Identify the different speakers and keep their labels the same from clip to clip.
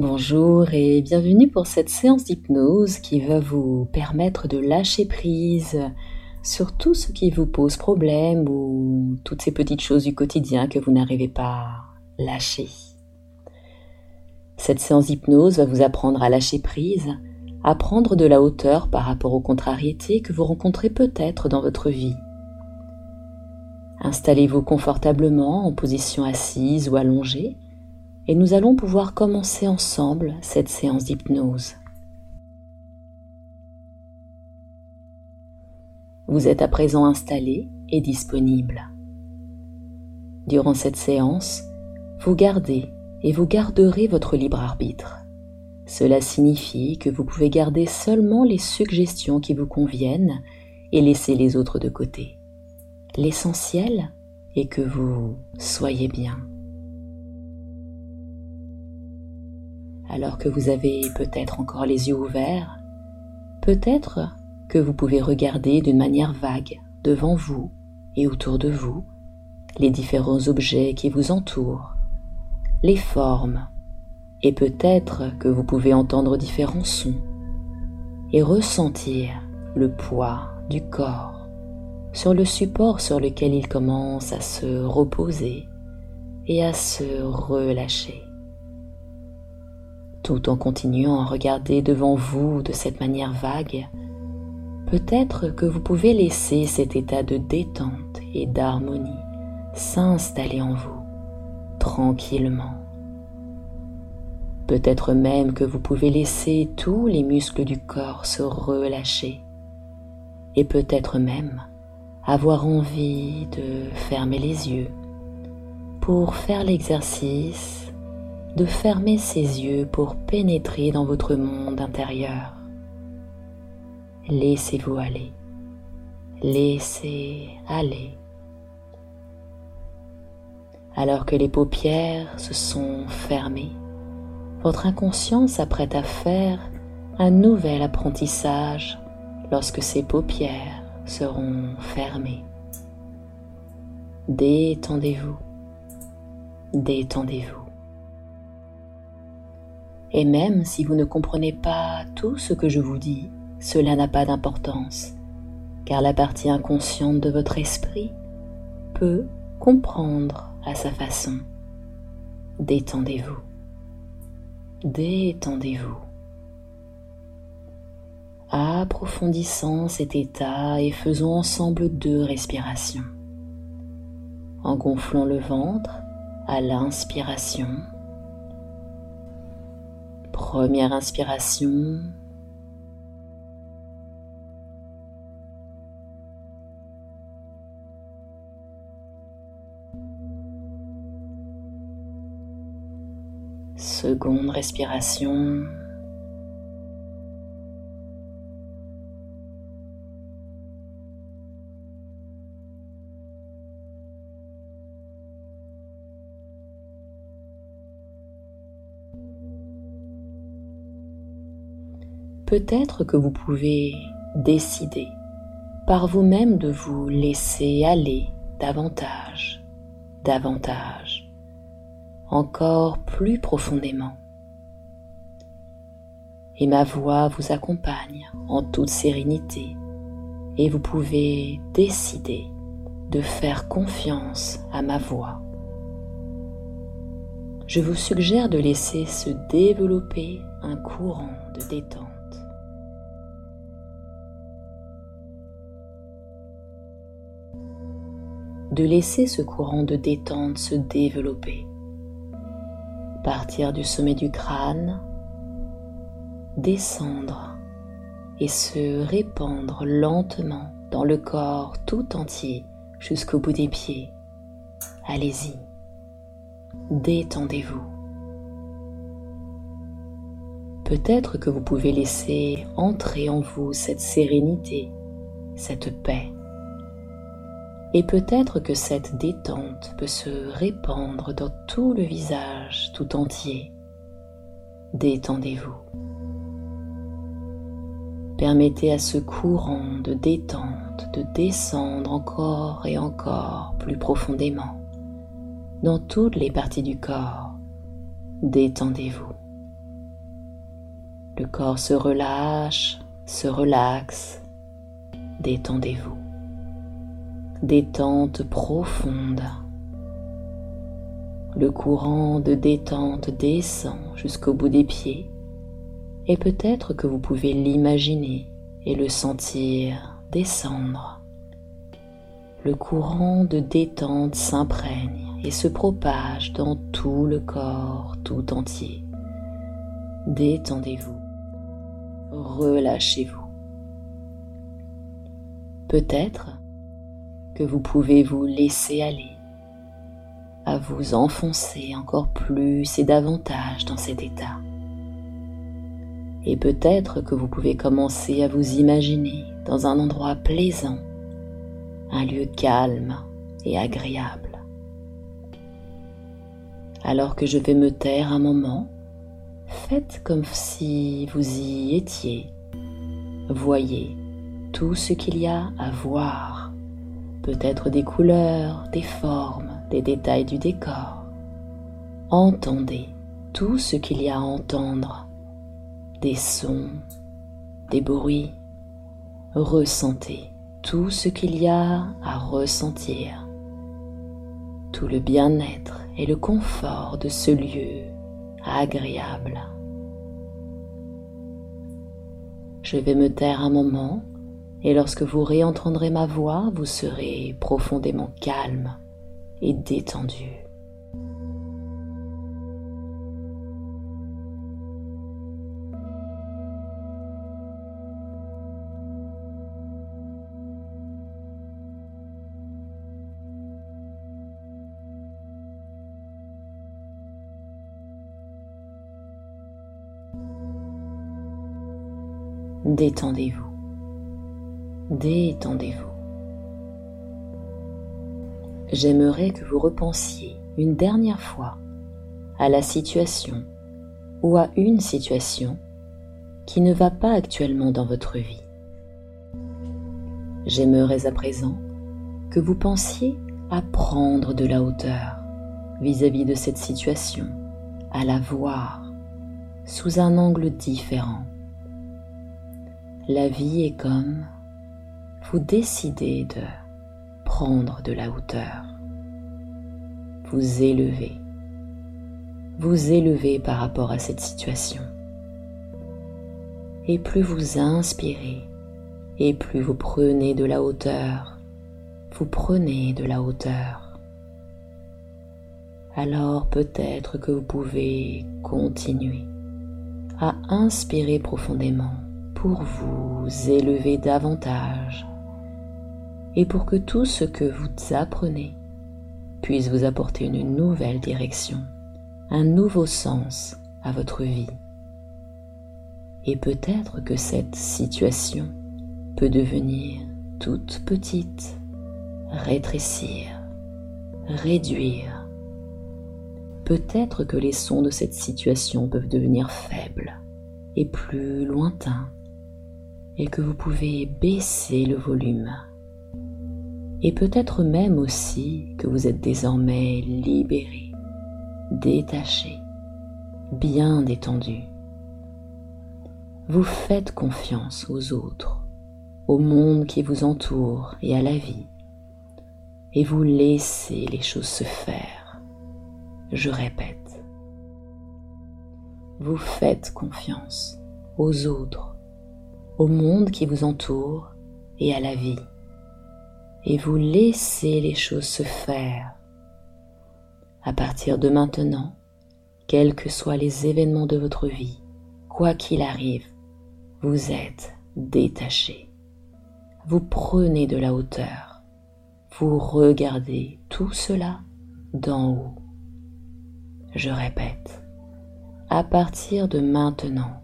Speaker 1: Bonjour et bienvenue pour cette séance d'hypnose qui va vous permettre de lâcher prise sur tout ce qui vous pose problème ou toutes ces petites choses du quotidien que vous n'arrivez pas à lâcher. Cette séance d'hypnose va vous apprendre à lâcher prise, à prendre de la hauteur par rapport aux contrariétés que vous rencontrez peut-être dans votre vie. Installez-vous confortablement en position assise ou allongée et nous allons pouvoir commencer ensemble cette séance d'hypnose. Vous êtes à présent installé et disponible. Durant cette séance, vous gardez et vous garderez votre libre arbitre. Cela signifie que vous pouvez garder seulement les suggestions qui vous conviennent et laisser les autres de côté. L'essentiel est que vous soyez bien. Alors que vous avez peut-être encore les yeux ouverts, peut-être que vous pouvez regarder d'une manière vague devant vous et autour de vous les différents objets qui vous entourent, les formes, et peut-être que vous pouvez entendre différents sons et ressentir le poids du corps sur le support sur lequel il commence à se reposer et à se relâcher tout en continuant à regarder devant vous de cette manière vague, peut-être que vous pouvez laisser cet état de détente et d'harmonie s'installer en vous tranquillement. Peut-être même que vous pouvez laisser tous les muscles du corps se relâcher et peut-être même avoir envie de fermer les yeux pour faire l'exercice de fermer ses yeux pour pénétrer dans votre monde intérieur. Laissez-vous aller. Laissez aller. Alors que les paupières se sont fermées, votre inconscient s'apprête à faire un nouvel apprentissage lorsque ces paupières seront fermées. Détendez-vous. Détendez-vous. Et même si vous ne comprenez pas tout ce que je vous dis, cela n'a pas d'importance, car la partie inconsciente de votre esprit peut comprendre à sa façon. Détendez-vous. Détendez-vous. Approfondissons cet état et faisons ensemble deux respirations. En gonflant le ventre à l'inspiration Première inspiration. Seconde respiration. Peut-être que vous pouvez décider par vous-même de vous laisser aller davantage, davantage, encore plus profondément. Et ma voix vous accompagne en toute sérénité et vous pouvez décider de faire confiance à ma voix. Je vous suggère de laisser se développer un courant de détente de laisser ce courant de détente se développer. Partir du sommet du crâne, descendre et se répandre lentement dans le corps tout entier jusqu'au bout des pieds. Allez-y, détendez-vous. Peut-être que vous pouvez laisser entrer en vous cette sérénité, cette paix et peut-être que cette détente peut se répandre dans tout le visage tout entier. Détendez-vous. Permettez à ce courant de détente de descendre encore et encore plus profondément dans toutes les parties du corps. Détendez-vous. Le corps se relâche, se relaxe. Détendez-vous. Détente profonde. Le courant de détente descend jusqu'au bout des pieds et peut-être que vous pouvez l'imaginer et le sentir descendre. Le courant de détente s'imprègne et se propage dans tout le corps tout entier. Détendez-vous, relâchez-vous. Peut-être que vous pouvez vous laisser aller, à vous enfoncer encore plus et davantage dans cet état. Et peut-être que vous pouvez commencer à vous imaginer dans un endroit plaisant, un lieu calme et agréable. Alors que je vais me taire un moment, faites comme si vous y étiez. Voyez tout ce qu'il y a à voir, peut-être des couleurs, des formes, des détails du décor. Entendez tout ce qu'il y a à entendre des sons, des bruits. Ressentez tout ce qu'il y a à ressentir, tout le bien-être et le confort de ce lieu agréable. Je vais me taire un moment et lorsque vous réentendrez ma voix, vous serez profondément calme et détendu. Détendez-vous. Détendez-vous. J'aimerais que vous repensiez une dernière fois à la situation ou à une situation qui ne va pas actuellement dans votre vie. J'aimerais à présent que vous pensiez à prendre de la hauteur vis-à-vis de cette situation, à la voir sous un angle différent la vie est comme vous décidez de prendre de la hauteur, vous élevez, vous élevez par rapport à cette situation. Et plus vous inspirez, et plus vous prenez de la hauteur, vous prenez de la hauteur. Alors peut-être que vous pouvez continuer à inspirer profondément pour vous élever davantage et pour que tout ce que vous apprenez puisse vous apporter une nouvelle direction, un nouveau sens à votre vie. Et peut-être que cette situation peut devenir toute petite, rétrécir, réduire. Peut-être que les sons de cette situation peuvent devenir faibles et plus lointains et que vous pouvez baisser le volume. Et peut-être même aussi que vous êtes désormais libéré, détaché, bien détendu. Vous faites confiance aux autres, au monde qui vous entoure et à la vie, et vous laissez les choses se faire. Je répète, vous faites confiance aux autres, au monde qui vous entoure et à la vie. Et vous laissez les choses se faire. À partir de maintenant, quels que soient les événements de votre vie, quoi qu'il arrive, vous êtes détaché. Vous prenez de la hauteur. Vous regardez tout cela d'en haut. Je répète, à partir de maintenant,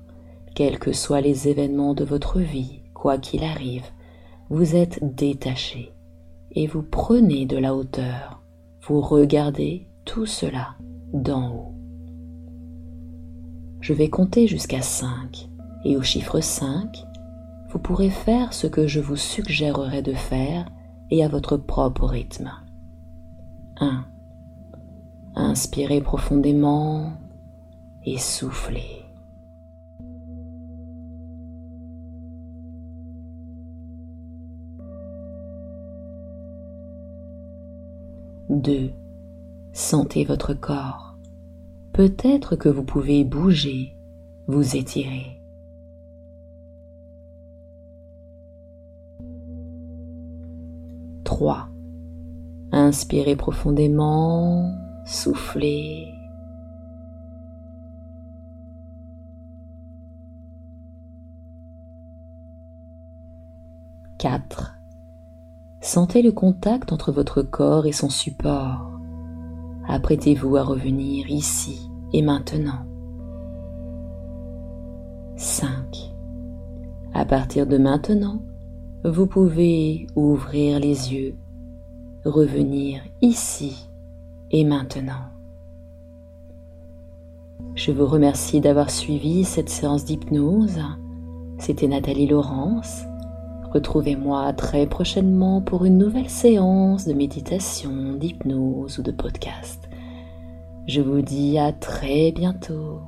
Speaker 1: quels que soient les événements de votre vie, quoi qu'il arrive, vous êtes détaché et vous prenez de la hauteur, vous regardez tout cela d'en haut. Je vais compter jusqu'à 5 et au chiffre 5, vous pourrez faire ce que je vous suggérerai de faire et à votre propre rythme. 1. Inspirez profondément et soufflez. 2. Sentez votre corps. Peut-être que vous pouvez bouger, vous étirer. 3. Inspirez profondément, soufflez. 4. Sentez le contact entre votre corps et son support. Apprêtez-vous à revenir ici et maintenant. 5. À partir de maintenant, vous pouvez ouvrir les yeux, revenir ici et maintenant. Je vous remercie d'avoir suivi cette séance d'hypnose. C'était Nathalie Laurence. Retrouvez-moi très prochainement pour une nouvelle séance de méditation, d'hypnose ou de podcast. Je vous dis à très bientôt.